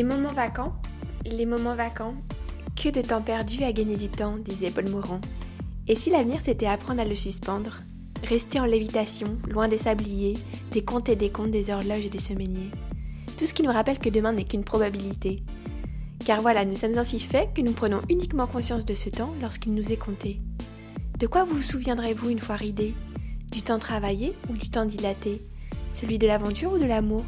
Les moments vacants, les moments vacants, que de temps perdu à gagner du temps, disait Paul Morand. Et si l'avenir c'était apprendre à le suspendre, rester en lévitation, loin des sabliers, des comptes et des comptes des horloges et des semainiers Tout ce qui nous rappelle que demain n'est qu'une probabilité. Car voilà, nous sommes ainsi faits que nous prenons uniquement conscience de ce temps lorsqu'il nous est compté. De quoi vous vous souviendrez-vous une fois ridé? Du temps travaillé ou du temps dilaté? Celui de l'aventure ou de l'amour?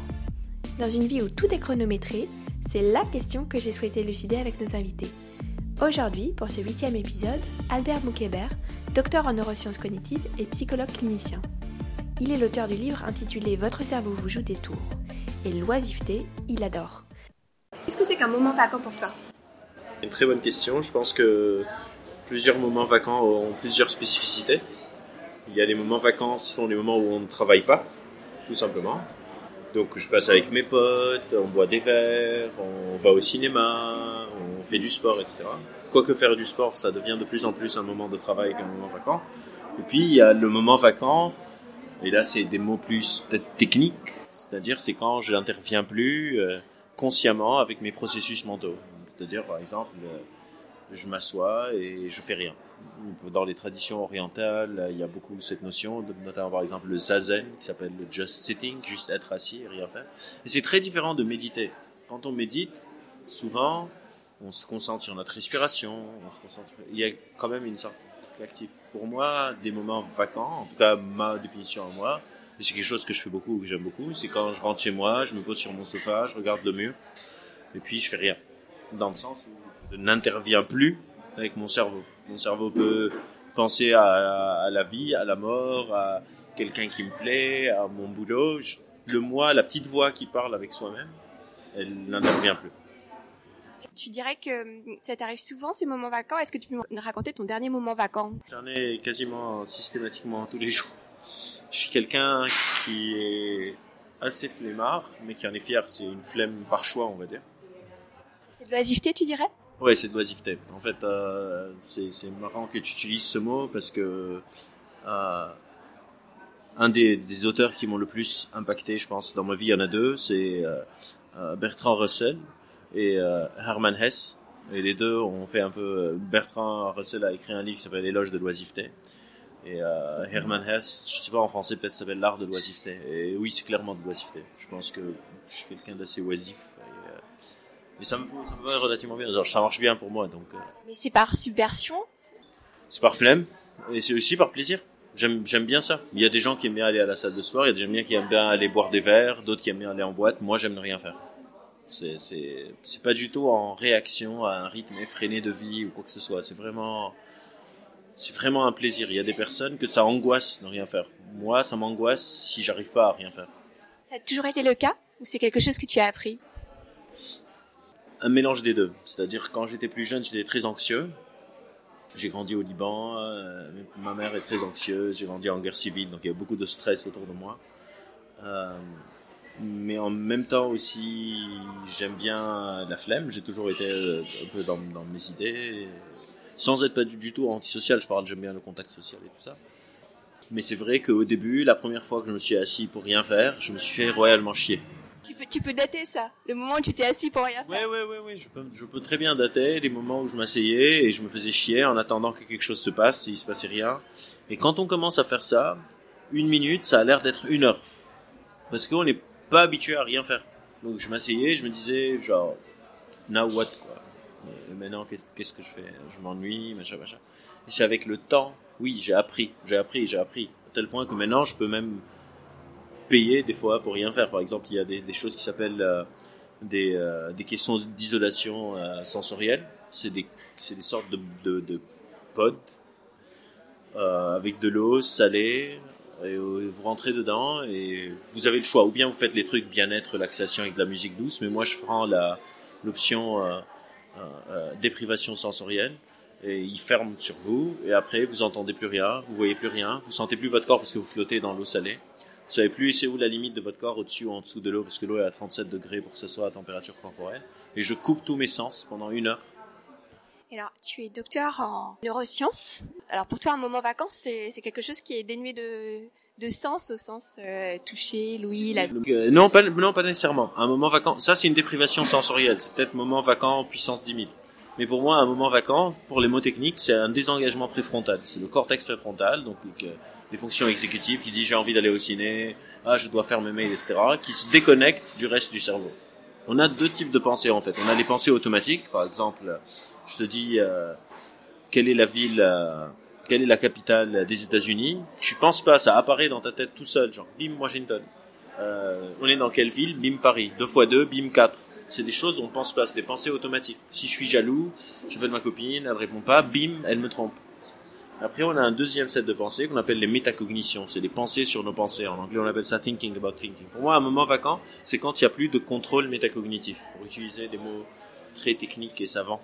Dans une vie où tout est chronométré, c'est la question que j'ai souhaité élucider avec nos invités. Aujourd'hui, pour ce huitième épisode, Albert Moukébert, docteur en neurosciences cognitives et psychologue clinicien. Il est l'auteur du livre intitulé Votre cerveau vous joue des tours. Et l'oisiveté, il adore. Qu'est-ce que c'est qu'un moment vacant pour toi? Une très bonne question. Je pense que plusieurs moments vacants ont plusieurs spécificités. Il y a des moments vacants qui sont les moments où on ne travaille pas, tout simplement. Donc je passe avec mes potes, on boit des verres, on va au cinéma, on fait du sport, etc. Quoique faire du sport, ça devient de plus en plus un moment de travail qu'un moment vacant. Et puis il y a le moment vacant, et là c'est des mots plus peut-être techniques, c'est-à-dire c'est quand je n'interviens plus euh, consciemment avec mes processus mentaux. C'est-à-dire par exemple, euh, je m'assois et je fais rien dans les traditions orientales, il y a beaucoup cette notion, notamment par exemple le zazen, qui s'appelle le just sitting, juste être assis et rien faire. Et c'est très différent de méditer. Quand on médite, souvent, on se concentre sur notre respiration, on se concentre, il y a quand même une sorte d'actif. Pour moi, des moments vacants, en tout cas ma définition à moi, c'est quelque chose que je fais beaucoup, que j'aime beaucoup, c'est quand je rentre chez moi, je me pose sur mon sofa, je regarde le mur, et puis je fais rien. Dans le sens où je n'interviens plus avec mon cerveau. Mon cerveau peut penser à, la vie, à la mort, à quelqu'un qui me plaît, à mon boulot. le moi, la petite voix qui parle avec soi-même, elle n'intervient plus. Tu dirais que ça t'arrive souvent ces moments vacants? Est-ce que tu peux me raconter ton dernier moment vacant? J'en ai quasiment systématiquement tous les jours. Je suis quelqu'un qui est assez flemmard, mais qui en est fier. C'est une flemme par choix, on va dire. C'est de l'oisiveté, tu dirais? Ouais, c'est de l'oisiveté. En fait, euh, c'est marrant que tu utilises ce mot parce que euh, un des, des, auteurs qui m'ont le plus impacté, je pense, dans ma vie, il y en a deux, c'est euh, euh Bertrand Russell et euh, Hermann Hesse. Et les deux ont fait un peu. Bertrand Russell a écrit un livre qui s'appelle L'éloge de l'oisiveté. Et Hermann Hesse, je sais pas en français, peut-être ça s'appelle L'art de l'oisiveté. Et oui, c'est clairement de l'oisiveté. Je pense que je suis quelqu'un d'assez oisif mais ça me, ça me va relativement bien. ça marche bien pour moi. Donc, euh. Mais c'est par subversion? C'est par flemme. Et c'est aussi par plaisir. J'aime, j'aime bien ça. Il y a des gens qui aiment bien aller à la salle de sport, il y a des gens qui aiment bien aller boire des verres, d'autres qui aiment bien aller en boîte. Moi, j'aime ne rien faire. C'est, c'est, c'est pas du tout en réaction à un rythme effréné de vie ou quoi que ce soit. C'est vraiment, c'est vraiment un plaisir. Il y a des personnes que ça angoisse de ne rien faire. Moi, ça m'angoisse si j'arrive pas à rien faire. Ça a toujours été le cas? Ou c'est quelque chose que tu as appris? Un mélange des deux. C'est-à-dire quand j'étais plus jeune, j'étais très anxieux. J'ai grandi au Liban, euh, ma mère est très anxieuse, j'ai grandi en guerre civile, donc il y a beaucoup de stress autour de moi. Euh, mais en même temps aussi, j'aime bien la flemme, j'ai toujours été euh, un peu dans, mes idées, sans être pas du, tout antisocial, je parle, j'aime bien le contact social et tout ça. Mais c'est vrai qu'au début, la première fois que je me suis assis pour rien faire, je me suis fait royalement chier. Tu peux, tu peux dater ça, le moment où tu t'es assis pour rien faire. Ouais, ouais, ouais. Je peux, je peux très bien dater les moments où je m'asseyais et je me faisais chier en attendant que quelque chose se passe et il se passait rien. Et quand on commence à faire ça, une minute, ça a l'air d'être une heure. Parce qu'on n'est pas habitué à rien faire. Donc je m'asseyais, je me disais, genre, now what, quoi. Mais maintenant, qu'est-ce que je fais? Je m'ennuie, machin, machin. Et c'est avec le temps, oui, j'ai appris, j'ai appris, j'ai appris. À tel point que maintenant, je peux même payer des fois pour rien faire. Par exemple, il y a des, choses qui s'appellent euh, des, euh, des questions d'isolation euh, sensorielle. C'est des, des sortes de, de, pods avec de l'eau salée. Et vous rentrez dedans et vous avez le choix. Ou bien vous faites les trucs bien-être, relaxation avec de la musique douce. Mais moi, je prends l'option déprivation sensorielle et il ferme sur vous et après vous entendez plus rien, vous voyez plus rien, vous sentez plus votre corps parce que vous flottez dans l'eau salée vous savez plus c'est où la limite de votre corps, au-dessus ou en dessous de l'eau, parce que l'eau est à 37 degrés pour que ce soit à température corporelle. Et je coupe tous mes sens pendant une heure. Alors, tu es docteur en neurosciences. Alors, pour toi, un moment vacances, c'est quelque chose qui est dénué de, de sens au sens euh, toucher, l'ouïe, la... Euh, non, pas, non, pas nécessairement. Un moment vacant, ça c'est une déprivation sensorielle. C'est peut-être moment vacant puissance 10 000. Mais pour moi, un moment vacant, pour les mots techniques, c'est un désengagement préfrontal. C'est le cortex préfrontal, donc euh, les fonctions exécutives qui disent j'ai envie d'aller au ciné, ah je dois faire mes mails, etc., qui se déconnectent du reste du cerveau. On a deux types de pensées en fait. On a les pensées automatiques, par exemple, je te dis euh, quelle est la ville, euh, quelle est la capitale des États-Unis? Tu penses pas, ça apparaît dans ta tête tout seul, genre bim Washington. Euh, on est dans quelle ville? Bim Paris. Deux fois deux, bim quatre c'est des choses on pense pas, c'est des pensées automatiques. Si je suis jaloux, j'appelle ma copine, elle répond pas, bim, elle me trompe. Après, on a un deuxième set de pensées qu'on appelle les métacognitions. C'est des pensées sur nos pensées. En anglais, on appelle ça thinking about thinking. Pour moi, un moment vacant, c'est quand il n'y a plus de contrôle métacognitif. Pour utiliser des mots très techniques et savants.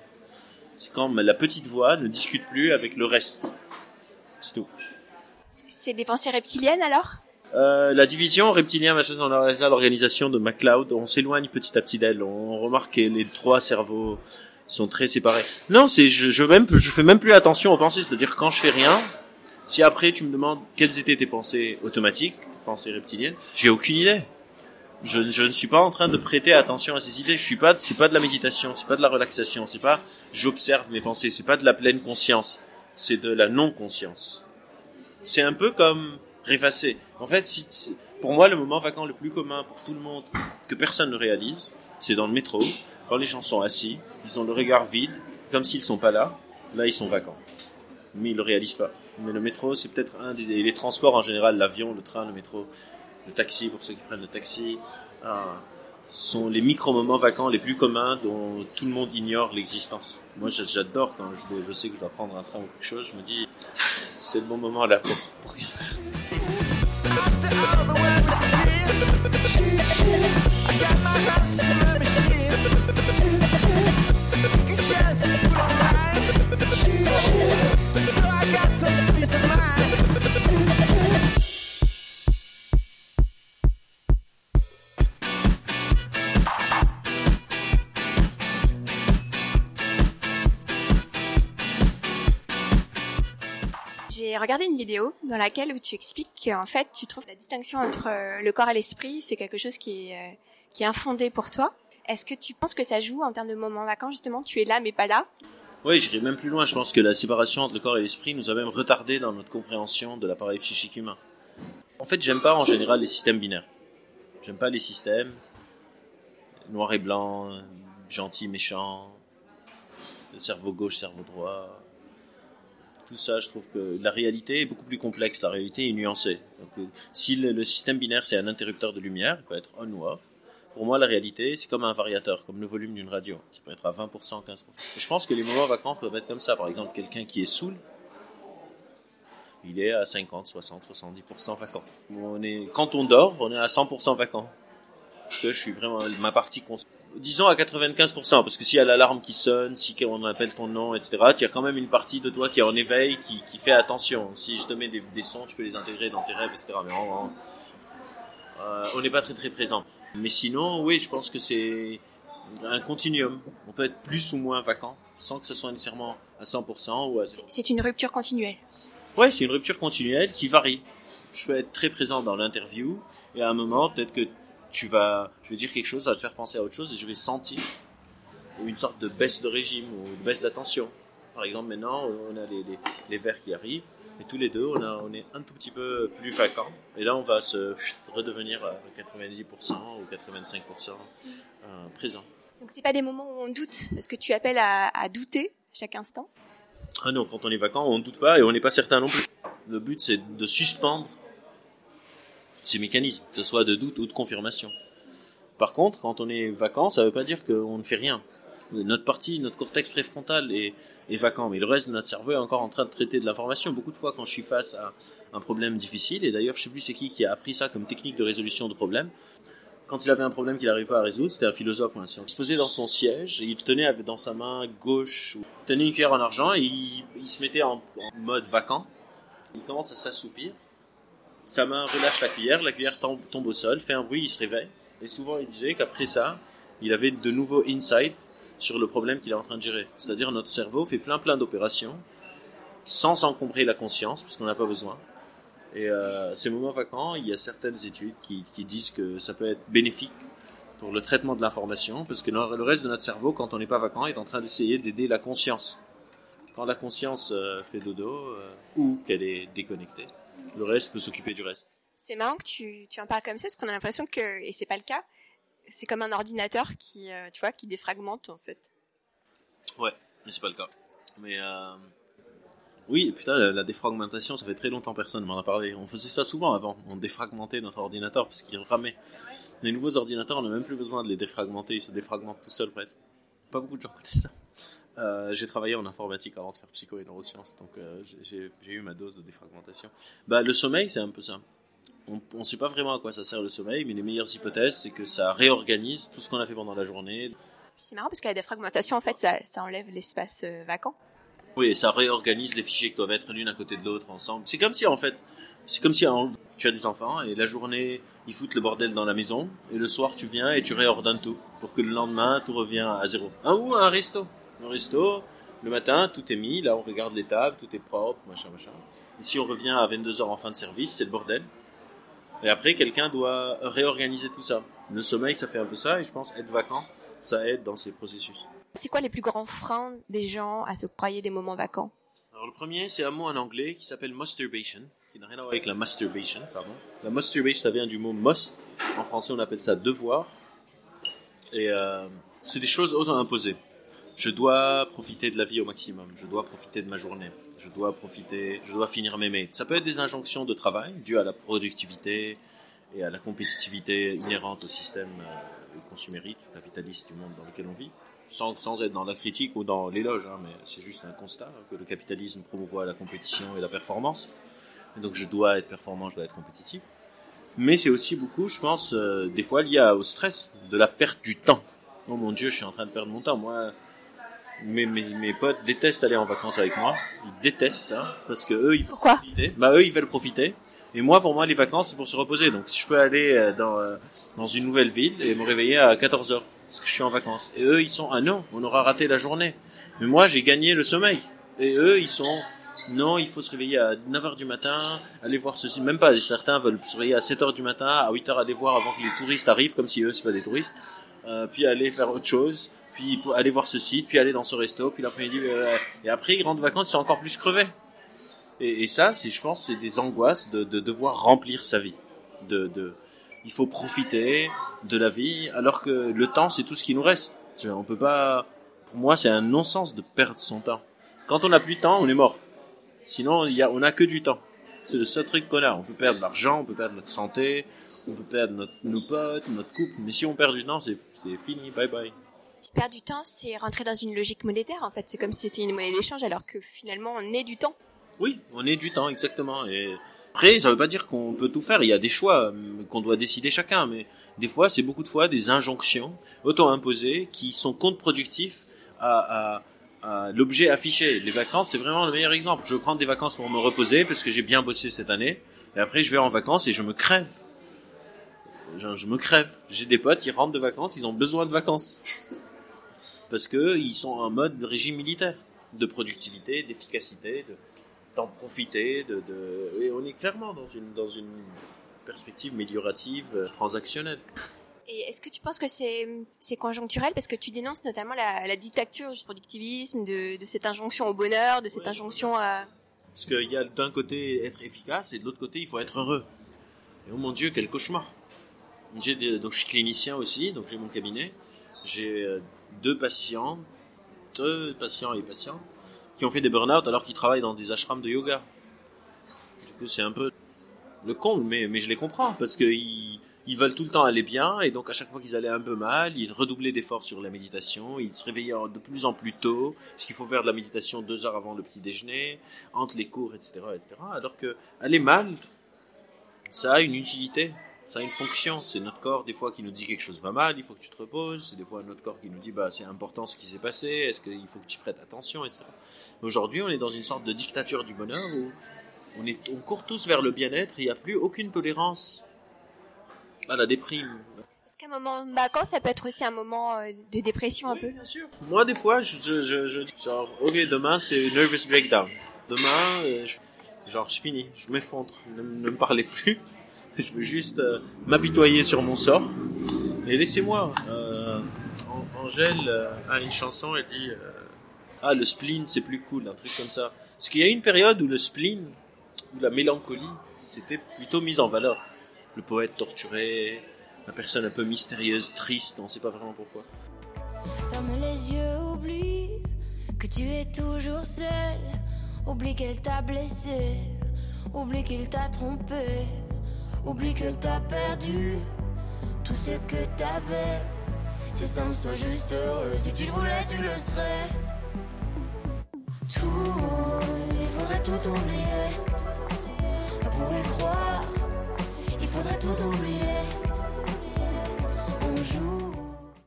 C'est quand la petite voix ne discute plus avec le reste. C'est tout. C'est des pensées reptiliennes alors? Euh, la division reptilien machin dans l'organisation de MacLeod, on s'éloigne petit à petit d'elle. On remarque que les trois cerveaux sont très séparés. Non, c'est je, je je fais même plus attention aux pensées, c'est-à-dire quand je fais rien, si après tu me demandes quelles étaient tes pensées automatiques, pensées reptiliennes, j'ai aucune idée. Je, je, ne suis pas en train de prêter attention à ces idées. Je suis pas, c'est pas de la méditation, c'est pas de la relaxation, c'est pas j'observe mes pensées, c'est pas de la pleine conscience, c'est de la non conscience. C'est un peu comme rêvasser. En fait, si, pour moi, le moment vacant le plus commun pour tout le monde, que personne ne réalise, c'est dans le métro, quand les gens sont assis, ils ont le regard vide, comme s'ils sont pas là, là ils sont vacants. Mais ils le réalisent pas. Mais le métro, c'est peut-être un des, les transports en général, l'avion, le train, le métro, le taxi, pour ceux qui prennent le taxi, ah, sont les micro-moments vacants les plus communs dont tout le monde ignore l'existence. Moi, j'adore quand je, je, sais que je dois prendre un train ou quelque chose, je me dis, c'est le bon moment là pour, pour rien faire. She, she, I got my house on of regardé une vidéo dans laquelle tu expliques qu'en fait tu trouves la distinction entre euh, le corps et l'esprit, c'est quelque chose qui est, euh, qui est infondé pour toi. Est-ce que tu penses que ça joue en termes de moments vacants justement? Tu es là mais pas là? Oui, j'irai même plus loin. Je pense que la séparation entre le corps et l'esprit nous a même retardé dans notre compréhension de l'appareil psychique humain. En fait, j'aime pas en général les systèmes binaires. J'aime pas les systèmes noir et blanc, gentil, méchant, cerveau gauche, cerveau droit tout ça, je trouve que la réalité est beaucoup plus complexe, la réalité est nuancée. Donc, euh, si le, système binaire c'est un interrupteur de lumière, il peut être on ou off. Pour moi, la réalité, c'est comme un variateur, comme le volume d'une radio, qui peut être à 20%, 15%. je pense que les moments vacants peuvent être comme ça. Par exemple, quelqu'un qui est saoul, il est à 50, 60, 70% vacant. On est, quand on dort, on est à 100% vacant. Parce que je suis vraiment, ma partie disons à 95%, parce que s'il y a l'alarme qui sonne, si on appelle ton nom, etc., tu as quand même une partie de toi qui est en éveil, qui, qui fait attention. Si je te mets des, des, sons, tu peux les intégrer dans tes rêves, etc. Mais euh, on n'est pas très très présent. Mais sinon, oui, je pense que c'est un continuum. On peut être plus ou moins vacant, sans que ce soit nécessairement à 100% ou à C'est une rupture continuelle. Ouais, c'est une rupture continuelle qui varie. Je peux être très présent dans l'interview, et à un moment, peut-être que tu vas, je vais dire quelque chose, ça va te faire penser à autre chose et je vais sentir une sorte de baisse de régime ou une baisse d'attention. Par exemple, maintenant, on a les, les, les verres qui arrivent et tous les deux, on, a, on est un tout petit peu plus vacant. Et là, on va se redevenir à 90% ou 85% euh, présent. Donc, c'est pas des moments où on doute, parce que tu appelles à, à douter chaque instant? Ah non, quand on est vacant, on ne doute pas et on n'est pas certain non plus. Le but, c'est de suspendre ces mécanismes, que ce soit de doute ou de confirmation. Par contre, quand on est vacant, ça ne veut pas dire qu'on ne fait rien. Notre partie, notre cortex préfrontal est, est vacant, mais le reste de notre cerveau est encore en train de traiter de l'information. Beaucoup de fois, quand je suis face à un problème difficile, et d'ailleurs, je sais plus c'est qui qui a appris ça comme technique de résolution de problème, quand il avait un problème qu'il n'arrivait pas à résoudre, c'était un philosophe ou un scientifique. Il se posait dans son siège et il tenait dans sa main gauche, il tenait une cuillère en argent et il, il se mettait en, en mode vacant. Il commence à s'assoupir sa main relâche la cuillère, la cuillère tombe, au sol, fait un bruit, il se réveille. Et souvent, il disait qu'après ça, il avait de nouveaux insights sur le problème qu'il est en train de gérer. C'est-à-dire, notre cerveau fait plein plein d'opérations sans encombrer la conscience, puisqu'on n'a pas besoin. Et euh, ces moments vacants, il y a certaines études qui, qui disent que ça peut être bénéfique pour le traitement de l'information, parce que le reste de notre cerveau, quand on n'est pas vacant, est en train d'essayer d'aider la conscience. Quand la conscience euh, fait dodo euh, ou qu'elle est déconnectée, le reste peut s'occuper du reste. C'est marrant que tu, tu en parles comme ça, parce qu'on a l'impression que, et c'est pas le cas, c'est comme un ordinateur qui, euh, tu vois, qui défragmente en fait. Ouais, mais c'est pas le cas. Mais euh... oui, putain, la, la, défragmentation, ça fait très longtemps personne m'en a parlé. On faisait ça souvent avant, on défragmentait notre ordinateur parce qu'il ramait. Les nouveaux ordinateurs, on n'a même plus besoin de les défragmenter, ils se défragmentent tout seuls presque. Pas beaucoup de gens connaissent ça. Euh, j'ai travaillé en informatique avant de faire psycho et neurosciences, donc euh, j'ai eu ma dose de défragmentation. Bah, le sommeil, c'est un peu ça. On ne sait pas vraiment à quoi ça sert le sommeil, mais les meilleures hypothèses, c'est que ça réorganise tout ce qu'on a fait pendant la journée. C'est marrant parce que la défragmentation, en fait, ça, ça enlève l'espace euh, vacant. Oui, ça réorganise les fichiers qui doivent être l'une à côté de l'autre ensemble. C'est comme si, en fait, c'est comme si en, tu as des enfants et la journée, ils foutent le bordel dans la maison et le soir, tu viens et tu réordonnes tout pour que le lendemain, tout revient à zéro. Un ou un resto. Un resto, le matin, tout est mis, là, on regarde les tables, tout est propre, machin, machin. Si on revient à 22h en fin de service, c'est le bordel. Et après, quelqu'un doit réorganiser tout ça. Le sommeil, ça fait un peu ça, et je pense être vacant, ça aide dans ces processus. C'est quoi les plus grands freins des gens à se croyer des moments vacants? Alors le premier, c'est un mot en anglais qui s'appelle masturbation, qui n'a rien à voir avec la masturbation, pardon. La masturbation, ça vient du mot must. En français, on appelle ça devoir. Et euh, c'est des choses auto-imposées. Je dois profiter de la vie au maximum. Je dois profiter de ma journée. Je dois profiter, je dois finir mes mails. Ça peut être des injonctions de travail dues à la productivité et à la compétitivité inhérente au système euh, consumériste, capitaliste du monde dans lequel on vit. Sans, sans être dans la critique ou dans l'éloge, hein, mais c'est juste un constat que le capitalisme promouvoit la compétition et la performance. Et donc je dois être performant, je dois être compétitif. Mais c'est aussi beaucoup, je pense, euh, des fois lié au stress, de la perte du temps. Oh mon Dieu, je suis en train de perdre mon temps. Moi, mes, mes, mes potes détestent aller en vacances avec moi. Ils détestent ça parce que eux ils Pourquoi profiter. Bah eux ils veulent profiter. Et moi pour moi les vacances c'est pour se reposer. Donc si je peux aller euh, dans euh, dans une nouvelle ville et me réveiller à 14 heures parce que je suis en vacances. Et eux ils sont ah non on aura raté la journée. Mais moi j'ai gagné le sommeil. Et eux ils sont non, il faut se réveiller à 9h du matin, aller voir ceci, même pas, certains veulent se réveiller à 7h du matin, à 8h aller voir avant que les touristes arrivent, comme si eux c'est pas des touristes, euh, puis aller faire autre chose, puis aller voir ce site, puis aller dans ce resto, puis l'après-midi, euh, et après ils rentrent vacances, ils sont encore plus crevés. Et, ça, c'est, je pense, c'est des angoisses de, de devoir remplir sa vie. De, de, il faut profiter de la vie, alors que le temps, c'est tout ce qui nous reste. On peut pas, pour moi, c'est un non-sens de perdre son temps. Quand on n'a plus de temps, on est mort. Sinon, il y a, on n'a que du temps. C'est le seul truc qu'on a. On peut perdre l'argent, on peut perdre notre santé, on peut perdre notre, nos potes, notre couple. Mais si on perd du temps, c'est fini. Bye bye. Perdre du temps, c'est rentrer dans une logique monétaire en fait. C'est comme si c'était une monnaie d'échange alors que finalement on est du temps. Oui, on est du temps, exactement. Et après, ça veut pas dire qu'on peut tout faire. Il y a des choix euh, qu'on doit décider chacun. Mais des fois, c'est beaucoup de fois des injonctions auto-imposées qui sont contre-productifs à, l'objet affiché. Les vacances, c'est vraiment le meilleur exemple. Je prendre des vacances pour me reposer parce que j'ai bien bossé cette année. Et après, je vais en vacances et je me crève. Je, me crève. J'ai des potes qui rentrent de vacances, ils ont besoin de vacances. Parce que ils sont en mode régime militaire. De productivité, d'efficacité, de d'en profiter, de, de, et on est clairement dans une, dans une perspective améliorative, euh, transactionnelle. Et est-ce que tu penses que c'est conjoncturel? Parce que tu dénonces notamment la, la dictature du productivisme, de, de cette injonction au bonheur, de cette injonction à Parce qu'il y a d'un côté être efficace et de l'autre côté il faut être heureux. Et oh mon Dieu, quel cauchemar. Des- donc je suis clinicien aussi, donc j'ai mon cabinet. J'ai euh, deux patients, deux patients et patients qui ont fait des burn-out alors qu'ils travaillent dans des ashrams de yoga. Du coup, c'est un peu le comble, mais, mais je les comprends parce qu'ils ils veulent tout le temps aller bien et donc à chaque fois qu'ils allaient un peu mal, ils redoublaient d'efforts sur la méditation, ils se réveillaient en- de plus en plus tôt, parce qu'il faut faire de la méditation deux heures avant le petit déjeuner, entre les cours, etc., etc. Alors que aller mal, ça a une utilité, ça a une fonction. C'est notre corps des fois qui nous dit quelque chose va mal, il faut que tu te reposes. C'est des fois notre corps qui nous dit bah c'est important ce qui s'est passé, est-ce qu'il faut que tu prêtes attention, etc. Aujourd'hui, on est dans une sorte de dictature du bonheur où on, est, on court tous vers le bien-être, il n'y a plus aucune tolérance à la déprime. Est-ce qu'un moment de vacances, ça peut être aussi un moment euh, de dépression un peu? bien sûr. Moi, des fois, je, je, je, genre, ok, demain c'est nervous breakdown. Demain, euh, je- Genre, je finis, je m'effondre, ne, me parlez plus. Je veux juste euh, m'apitoyer sur mon sort. Et laissez-moi. Euh, Angèle euh, a une chanson, elle dit Ah, le spleen, c'est plus cool, un truc comme ça. Parce qu'il y a une période où le spleen, où la mélancolie, c'était plutôt mise en valeur. Le poète torturé, la personne un peu mystérieuse, triste, on ne sait pas vraiment pourquoi. Ferme les yeux, oublie que tu es toujours seul. Oublie qu'elle t'a blessé, oublie qu'il t'a trompé, oublie qu'elle t'a perdu tout ce que t'avais. C'est simple, sois juste heureux. Si tu le voulais, tu le serais. Tout, il faudrait tout oublier. On pourrait croire, il faudrait tout oublier. On joue.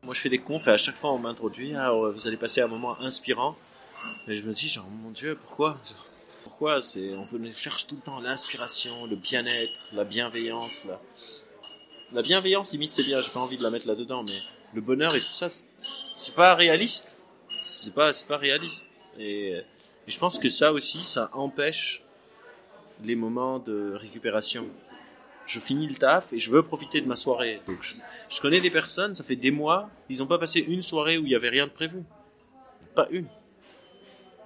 Moi, je fais des confs et à chaque fois, on m'introduit. Ah, vous allez passer un moment inspirant. Et je me dis, genre, mon Dieu, pourquoi? On cherche tout le temps l'inspiration, le bien-être, la bienveillance. La, la bienveillance, limite, c'est bien, j'ai pas envie de la mettre là-dedans, mais le bonheur et tout ça, c'est pas réaliste. C'est pas, c'est pas réaliste. Et, je pense que ça aussi, ça empêche les moments de récupération. Je finis le taf et je veux profiter de ma soirée. Je connais des personnes, ça fait des mois, ils n'ont pas passé une soirée où il y avait rien de prévu. Pas une.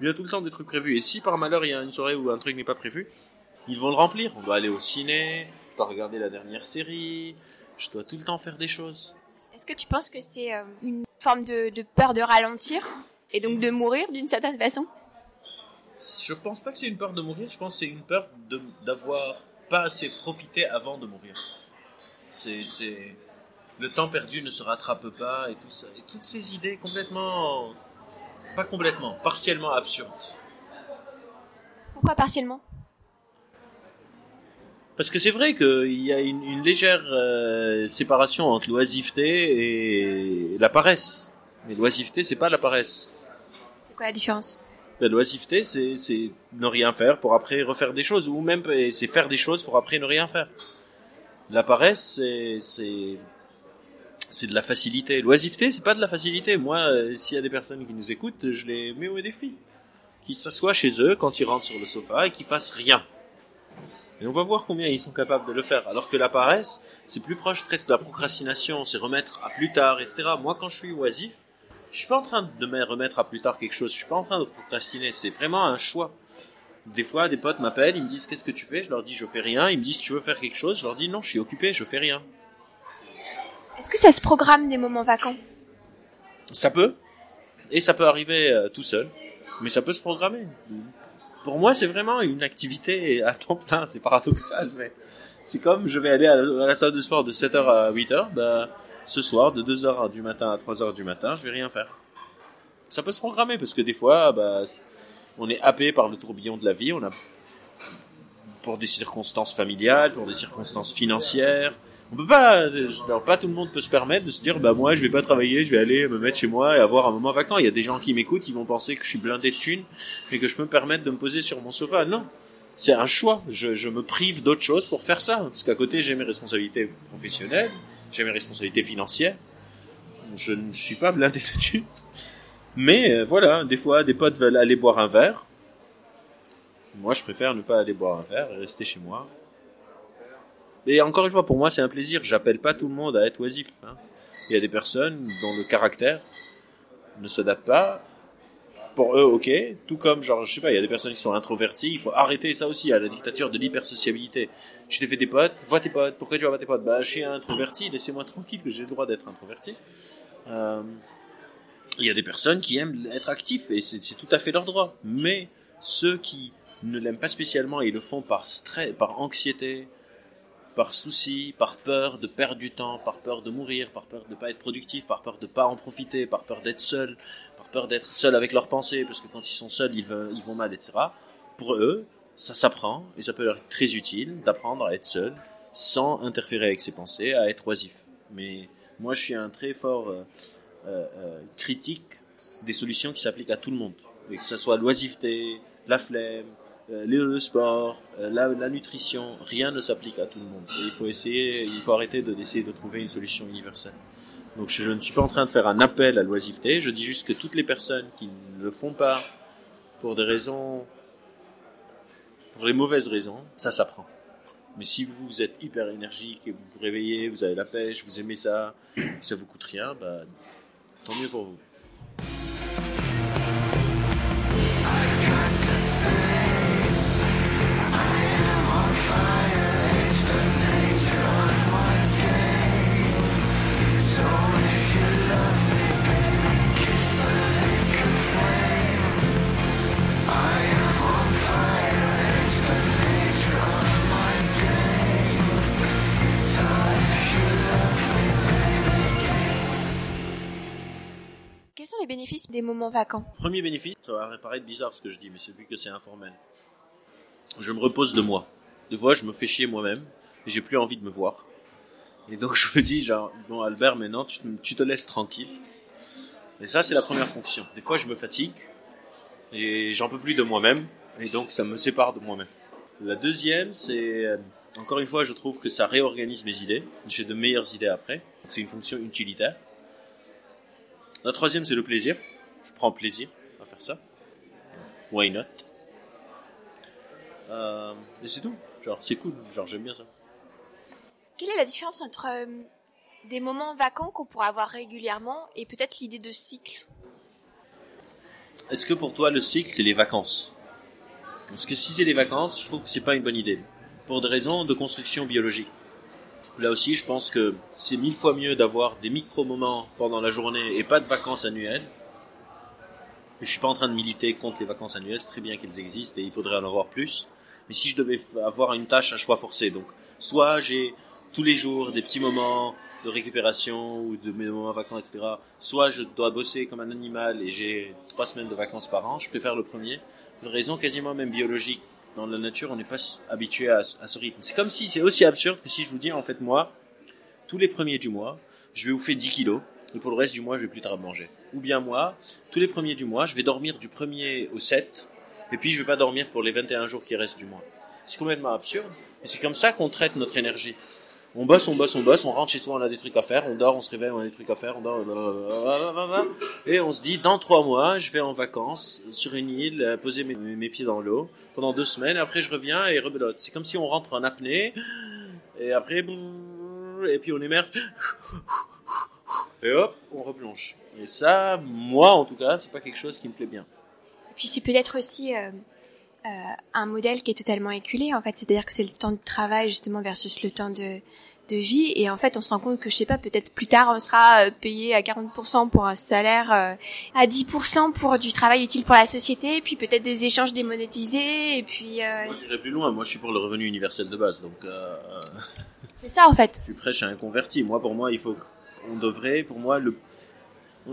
Il y a tout le temps des trucs prévus. Et si par malheur il y a une soirée où un truc n'est pas prévu, ils vont le remplir. On doit aller au ciné, je dois regarder la dernière série, je dois tout le temps faire des choses. Est-ce que tu penses que c'est euh, une forme de, peur de ralentir et donc de mourir d'une certaine façon? Je pense pas que c'est une peur de mourir, je pense que c'est une peur d'avoir pas assez profité avant de mourir. C'est le temps perdu ne se rattrape pas et tout ça et toutes ces idées complètement pas complètement, partiellement absurde. Pourquoi partiellement? Parce que c'est vrai qu'il y a une, légère euh, séparation entre l'oisiveté et la paresse. Mais l'oisiveté, c'est pas la paresse. C'est quoi la différence? La l'oisiveté, c'est ne rien faire pour après refaire des choses, ou même c'est faire des choses pour après ne rien faire. La paresse, c'est c'est de la facilité. L'oisiveté, c'est pas de la facilité. Moi, euh, s'il y a des personnes qui nous écoutent, je les mets au défi. Qu'ils s'assoient chez eux quand ils rentrent sur le sofa et qu'ils fassent rien. Et on va voir combien ils sont capables de le faire. Alors que la paresse, c'est plus proche presque de la procrastination, c'est remettre à plus tard, etc. Moi, quand je suis oisif, je suis pas en train de me remettre à plus tard quelque chose. Je suis pas en train de procrastiner. C'est vraiment un choix. Des fois, des potes m'appellent, ils me disent qu'est-ce que tu fais Je leur dis je fais rien. Ils me disent tu veux faire quelque chose Je leur dis non, je suis occupé, je fais rien. Est-ce que ça se programme des moments vacants? Ça peut. Et ça peut arriver euh, tout seul. Mais ça peut se programmer. Pour moi, c'est vraiment une activité à temps plein. C'est paradoxal, mais c'est comme je vais aller à la, salle de sport de 7h à 8h. Bah, ce soir, de 2h du matin à 3h du matin, je vais rien faire. Ça peut se programmer parce que des fois, bah, on est happé par le tourbillon de la vie. On a pour des circonstances familiales, pour des circonstances financières, on peut pas, alors pas tout le monde peut se permettre de se dire, bah moi je vais pas travailler, je vais aller me mettre chez moi et avoir un moment vacant. Il y a des gens qui m'écoutent, ils vont penser que je suis blindé de thunes et que je peux me permettre de me poser sur mon sofa. Non, c'est un choix. Je, me prive d'autres choses pour faire ça, parce qu'à côté j'ai mes responsabilités professionnelles, j'ai mes responsabilités financières. Je ne suis pas blindé de thunes. Mais euh, voilà, des fois des potes veulent aller boire un verre. Moi je préfère ne pas aller boire un verre et rester chez moi et encore une fois, pour moi, c'est un plaisir. J'appelle pas tout le monde à être oisif. Hein. Il y a des personnes dont le caractère ne s'adapte pas. Pour eux, ok. Tout comme, genre, je sais pas, il y a des personnes qui sont introverties. Il faut arrêter ça aussi, à la dictature de l'hypersociabilité. Tu t'es fait des potes, vois tes potes. Pourquoi tu vas voir tes potes? Bah, je suis introverti, laissez-moi tranquille, que j'ai le droit d'être introverti. Euh, il y a des personnes qui aiment être actifs, et c'est tout à fait leur droit. Mais ceux qui ne l'aiment pas spécialement et le font par stress, par anxiété, par souci, par peur de perdre du temps, par peur de mourir, par peur de ne pas être productif, par peur de ne pas en profiter, par peur d'être seul, par peur d'être seul avec leurs pensées, parce que quand ils sont seuls, ils, vont mal, etc. Pour eux, ça s'apprend, et ça peut leur être très utile d'apprendre à être seul, sans interférer avec ses pensées, à être oisif. Mais moi, je suis un très fort euh, euh, euh, critique des solutions qui s'appliquent à tout le monde. Que ce soit l'oisiveté, la flemme, le sport, euh, la, nutrition, rien ne s'applique à tout le monde. il faut essayer, il faut arrêter de d'essayer de trouver une solution universelle. Donc je, ne suis pas en train de faire un appel à l'oisiveté, je dis juste que toutes les personnes qui ne le font pas pour des raisons pour les mauvaises raisons, ça s'apprend. Mais si vous êtes hyper énergique et vous vous réveillez, vous avez la pêche, vous aimez ça, ça vous coûte rien, bah, tant mieux pour vous. Quels sont les bénéfices des moments vacants Premier bénéfice, ça va paraître bizarre ce que je dis, mais c'est vu que c'est informel. Je me repose de moi. Des fois, je me fais chier moi-même et j'ai plus envie de me voir. Et donc, je me dis, genre, bon, Albert, maintenant, tu, tu te laisses tranquille. Et ça, c'est la première fonction. Des fois, je me fatigue et j'en peux plus de moi-même et donc ça me sépare de moi-même. La deuxième, c'est, euh, encore une fois, je trouve que ça réorganise mes idées. J'ai de meilleures idées après. C'est une fonction utilitaire. La troisième, c'est le plaisir. Je prends plaisir à faire ça. Why not? Euh, Et c'est tout. Genre, c'est cool. Genre, j'aime bien ça. Quelle est la différence entre euh, des moments vacants qu'on pourrait avoir régulièrement et peut-être l'idée de cycle? Est-ce que pour toi, le cycle, c'est les vacances? Parce que si c'est les vacances, je trouve que c'est pas une bonne idée. Pour des raisons de construction biologique. Là aussi, je pense que c'est mille fois mieux d'avoir des micro-moments pendant la journée et pas de vacances annuelles. Je suis pas en train de militer contre les vacances annuelles, c'est très bien qu'elles existent et il faudrait en avoir plus. Mais si je devais avoir une tâche à choix forcé, donc soit j'ai tous les jours des petits moments de récupération ou de mes moments vacances, etc. Soit je dois bosser comme un animal et j'ai trois semaines de vacances par an, je préfère le premier. Une raison quasiment même biologique. Dans la nature, on n'est pas habitué à, ce- à rythme. C'est comme si, c'est aussi absurde que si je vous dis, en fait, moi, tous les premiers du mois, je vais bouffer 10 kilos, et pour le reste du mois, je vais plus tard manger. Ou bien moi, tous les premiers du mois, je vais dormir du 1er au 7, et puis je vais pas dormir pour les 21 jours qui restent du mois. C'est complètement absurde, et c'est comme ça qu'on traite notre énergie. On bosse, on bosse, on bosse, on rentre chez soi, on a des trucs à faire, on dort, on se réveille, on a des trucs à faire, on dort, blablabla. et on se dit, dans trois mois, je vais en vacances, sur une île, euh, poser mes pieds dans l'eau, pendant deux semaines, et après je reviens et rebelote. C'est comme si on rentre en apnée, et après, et puis on émerge, et hop, on replonge. Et ça, moi en tout cas, c'est pas quelque chose qui me plaît bien. Et puis c'est peut-être aussi euh, euh, un modèle qui est totalement éculé en fait, c'est-à-dire que c'est le temps de travail justement versus le temps de de vie et en fait on se rend compte que je sais pas peut-être plus tard on sera euh, payé à 40% pour un salaire euh, à 10% pour du travail utile pour la société et puis peut-être des échanges démonétisés et puis euh, Moi j'irai plus loin, moi je suis pour le revenu universel de base, donc euh, c'est ça en fait tu prêches à un converti. Moi pour moi il faut on devrait, pour moi le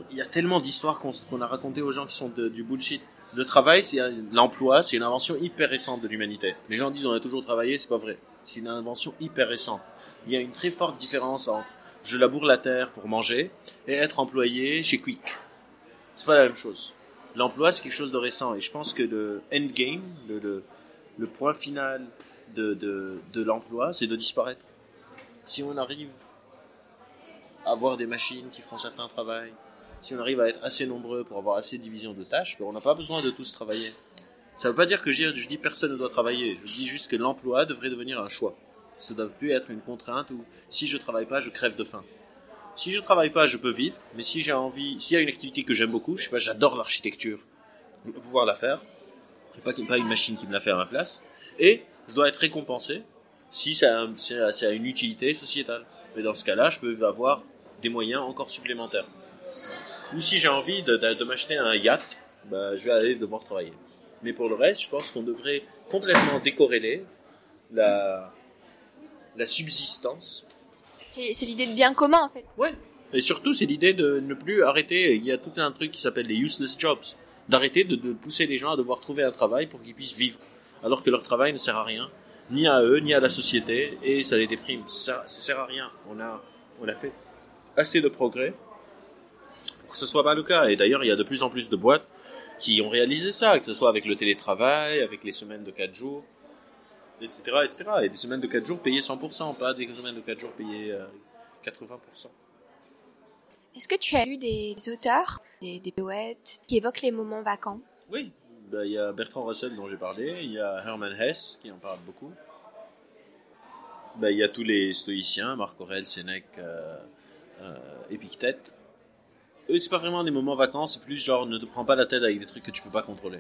il y a tellement d'histoires qu'on a racontées aux gens qui sont de- du bullshit. Le travail, c'est l'emploi, c'est une invention hyper récente de l'humanité. Les gens disent on a toujours travaillé, c'est pas vrai. C'est une invention hyper récente. Il y a une très forte différence entre je laboure la terre pour manger et être employé chez Quick. C'est pas la même chose. L'emploi, c'est quelque chose de récent et je pense que le endgame, le, le, point final de, l'emploi, c'est de disparaître. Si on arrive à avoir des machines qui font certains travail, si on arrive à être assez nombreux pour avoir assez de division de tâches, ben on n'a pas besoin de tous travailler. Ça veut pas dire que je dis personne ne doit travailler. Je dis juste que l'emploi devrait devenir un choix. Ça ne doit plus être une contrainte où si je travaille pas, je crève de faim. Si je travaille pas, je peux vivre, mais si j'ai envie, s'il y a une activité que j'aime beaucoup, je sais pas, j'adore l'architecture, je pouvoir la faire. C'est pas, pas une machine qui me la fait à ma place. Et je dois être récompensé si ça a, ça a- ça a une utilité sociétale. Mais dans ce cas-là, je peux avoir des moyens encore supplémentaires. Ou si j'ai envie de m'acheter un yacht, bah, je vais aller devoir travailler. Mais pour le reste, je pense qu'on devrait complètement décorréler la, la subsistance. c'est l'idée de bien commun en fait Ouais. Et surtout, c'est l'idée de ne plus arrêter. Il y a tout un truc qui s'appelle les useless jobs. D'arrêter de, de pousser les gens à devoir trouver un travail pour qu'ils puissent vivre. Alors que leur travail ne sert à rien. Ni à eux, ni à la société. Et ça les déprime. Ça, ça sert à rien. On a, on a fait assez de progrès pour que ce soit pas le cas. Et d'ailleurs, il y a de plus en plus de boîtes qui ont réalisé ça, que ce soit avec le télétravail, avec les semaines de 4 jours, etc., etc. Et des semaines de 4 jours payées 100%, pas des semaines de 4 jours payées euh, 80%. est-ce que tu as lu des auteurs des, des poètes qui évoquent les moments vacants? Oui, bah, il y a Bertrand Russell dont j'ai parlé, il y a Hermann Hesse qui en parle beaucoup. Bah, il y a tous les stoïciens, Marc Aurèle, Sénèque, euh, euh, Épictète. Eux, c'est pas vraiment des moments vacances, c'est plus genre ne te prends pas la tête avec des trucs que tu peux pas contrôler.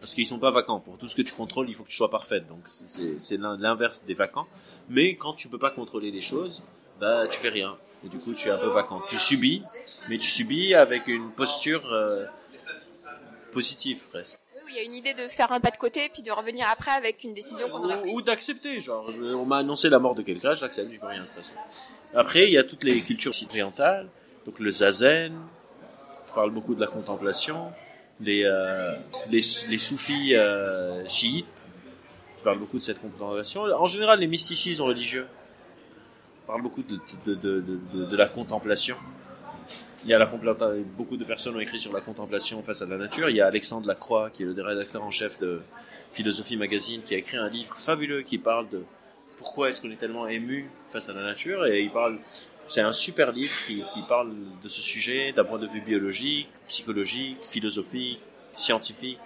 Parce qu'ils sont pas vacants. Pour tout ce que tu contrôles, il faut que tu sois parfaite. Donc c'est c'est l'in- l'inverse des vacants. Mais quand tu peux pas contrôler les choses, bah tu fais rien. Et du coup, tu es un peu vacant. Tu subis, mais tu subis avec une posture euh, positive presque. Oui, il y a une idée de faire un pas de côté puis de revenir après avec une décision qu'on aurait prise. Ou, d'accepter, genre, je- on m'a annoncé la mort de quelqu'un, je l'accepte, je peux rien de toute façon. Après, il y a toutes les cultures orientales, donc le zazen, qui parle beaucoup de la contemplation, les, euh, les, soufis euh, chiites, parlent beaucoup de cette contemplation. En général, les mysticismes religieux parlent beaucoup de, de, de, de, la contemplation. Il y a la beaucoup de personnes ont écrit sur la contemplation face à la nature. Il y a Alexandre Lacroix, qui est le rédacteur en chef de Philosophie Magazine, qui a écrit un livre fabuleux qui parle de pourquoi est-ce qu'on est tellement ému face à la nature. Et il parle, c'est un super livre qui, qui parle de ce sujet d'un point de vue biologique, psychologique, philosophique, scientifique.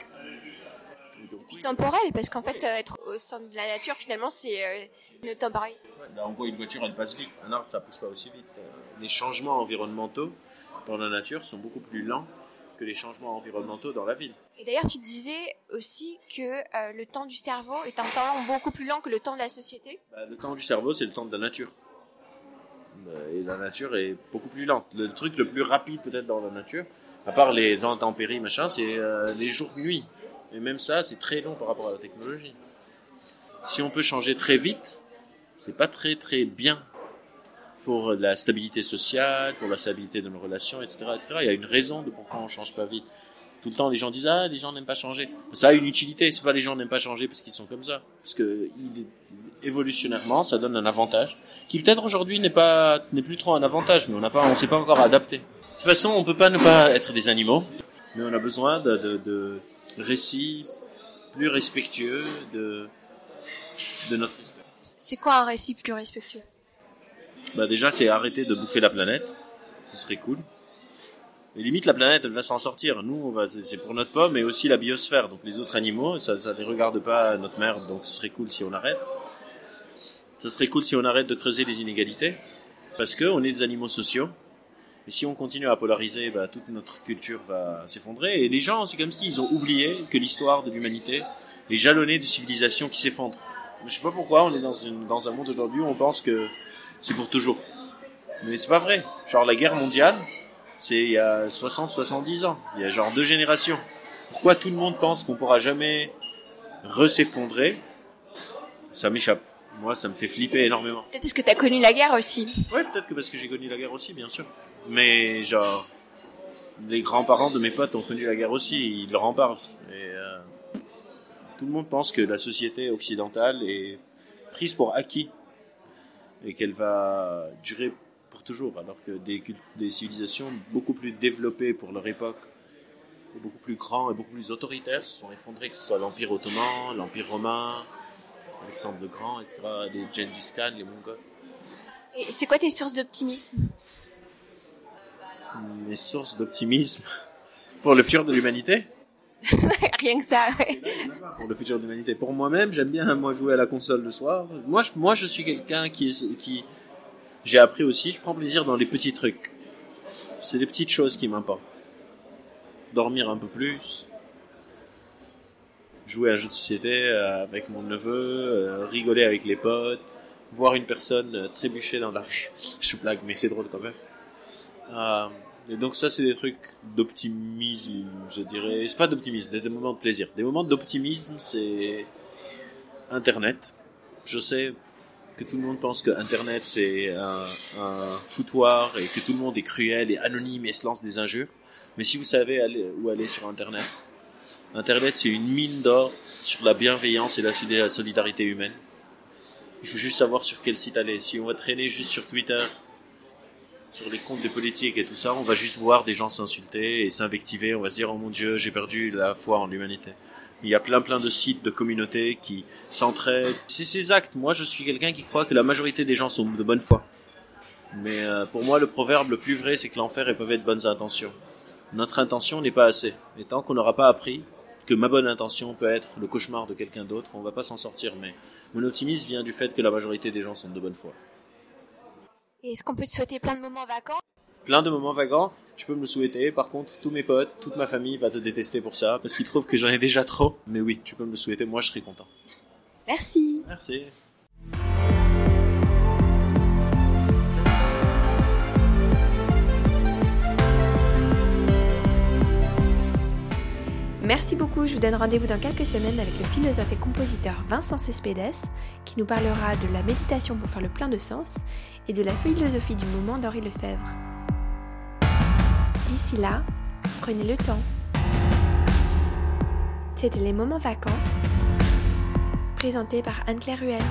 Puis temporel, parce qu'en fait, euh, être au centre de la nature, finalement, c'est euh, une temporalité. Là, on voit une voiture, elle passe vite. Un arbre, ça pousse pas aussi vite. Euh, Les changements environnementaux dans la nature sont beaucoup plus lents que les changements environnementaux dans la ville. Et d'ailleurs, tu disais aussi que euh, le temps du cerveau est un temps beaucoup plus lent que le temps de la société. Bah, le temps du cerveau, c'est le temps de la nature. Euh, Et la nature est beaucoup plus lente. Le truc le plus rapide peut-être dans la nature, à part les intempéries, machin, c'est euh, les jours-nuits. Et même ça, c'est très long par rapport à la technologie. Si on peut changer très vite, c'est pas très très bien pour la stabilité sociale, pour la stabilité de nos relations, etc., etc. Il y a une raison de pourquoi on change pas vite. Tout le temps, les gens disent ah, les gens n'aiment pas changer. Ça a une utilité. C'est pas les gens n'aiment pas changer parce qu'ils sont comme ça, parce que évolutionnairement, ça donne un avantage qui peut-être aujourd'hui n'est pas n'est plus trop un avantage, mais on n'a pas, on s'est pas encore adapté. De toute façon, on peut pas ne pas être des animaux, mais on a besoin de, de, de récits plus respectueux de de notre espèce. C'est quoi un récit plus respectueux? Bah déjà, c'est arrêter de bouffer la planète. Ce serait cool. Et limite, la planète, elle va s'en sortir. Nous, c'est pour notre pomme, mais aussi la biosphère. Donc les autres animaux, ça, ça les regarde pas notre merde. Donc ce serait cool si on arrête. Ce serait cool si on arrête de creuser les inégalités, parce que on est des animaux sociaux. Et si on continue à polariser, bah, toute notre culture va s'effondrer. Et les gens, c'est comme s'ils ont oublié que l'histoire de l'humanité est jalonnée de civilisations qui s'effondrent. Je sais pas pourquoi on est dans un monde aujourd'hui où on pense que c'est pour toujours. Mais c'est pas vrai. Genre la guerre mondiale, c'est il y a 60, 70 ans. Il y a genre deux générations. Pourquoi tout le monde pense qu'on pourra jamais re-s'effondrer? Ça m'échappe. Moi, ça me fait flipper énormément. Peut-être parce que tu as connu la guerre aussi. Ouais, peut-être que parce que j'ai connu la guerre aussi, bien sûr. Mais genre, les grands-parents de mes potes ont connu la guerre aussi, ils leur en parlent. Et euh, tout le monde pense que la société occidentale est prise pour acquis et qu'elle va durer toujours, alors que des, civilisations beaucoup plus développées pour leur époque, beaucoup plus grands et beaucoup plus autoritaires, se sont effondrées, que ce soit l'Empire ottoman, l'Empire romain, Alexandre le Grand, etc., les Gengis Khan, les Mongols. Et c'est quoi tes sources d'optimisme? Mes sources d'optimisme pour le futur de l'humanité? Rien que ça. ouais. Pour le futur de l'humanité. Pour moi-même, j'aime bien moi jouer à la console le soir. Moi, je, moi, je suis quelqu'un qui, j'ai appris aussi, je prends plaisir dans les petits trucs. C'est les petites choses qui m'importent. Dormir un peu plus, jouer à un jeu de société euh, avec mon neveu, euh, rigoler avec les potes, voir une personne euh, trébucher dans la rue. Je blague, mais c'est drôle quand même. Euh, et donc ça, c'est des trucs d'optimisme, je dirais. C'est pas d'optimisme, des, des moments de plaisir. Des moments d'optimisme, c'est Internet. Je sais que tout le monde pense que Internet c'est un, foutoir et que tout le monde est cruel et anonyme et se lance des injures. Mais si vous savez où aller sur Internet, Internet c'est une mine d'or sur la bienveillance et la soli- la solidarité humaine. Il faut juste savoir sur quel site aller. Si on va traîner juste sur Twitter, sur les comptes des politiques et tout ça, on va juste voir des gens s'insulter et s'invectiver. On va se dire, oh mon dieu, j'ai perdu la foi en l'humanité. Il y a plein plein de sites de communautés qui s'entraident. C'est ces actes. Moi, je suis quelqu'un qui croit que la majorité des gens sont de bonne foi. Mais euh, pour moi, le proverbe le plus vrai, c'est que l'enfer est pavé de bonnes intentions. Notre intention n'est pas assez. Et tant qu'on n'aura pas appris que ma bonne intention peut être le cauchemar de quelqu'un d'autre, on va pas s'en sortir, mais mon optimisme vient du fait que la majorité des gens sont de bonne foi. Est-ce qu'on peut te souhaiter plein de moments vacants? Plein de moments vacants, tu peux me le souhaiter, par contre, tous mes potes, toute ma famille va te détester pour ça, parce qu'ils trouvent que j'en ai déjà trop, mais oui, tu peux me le souhaiter, moi je serai content. Merci Merci. Merci beaucoup, je vous donne rendez-vous dans quelques semaines avec le philosophe et compositeur Vincent Cespedes qui nous parlera de la méditation pour faire le plein de sens et de la philosophie du moment d'Henri Lefebvre. D'ici là, prenez le temps. C'était les moments vacants, présentés par Anne-Claire Ruel.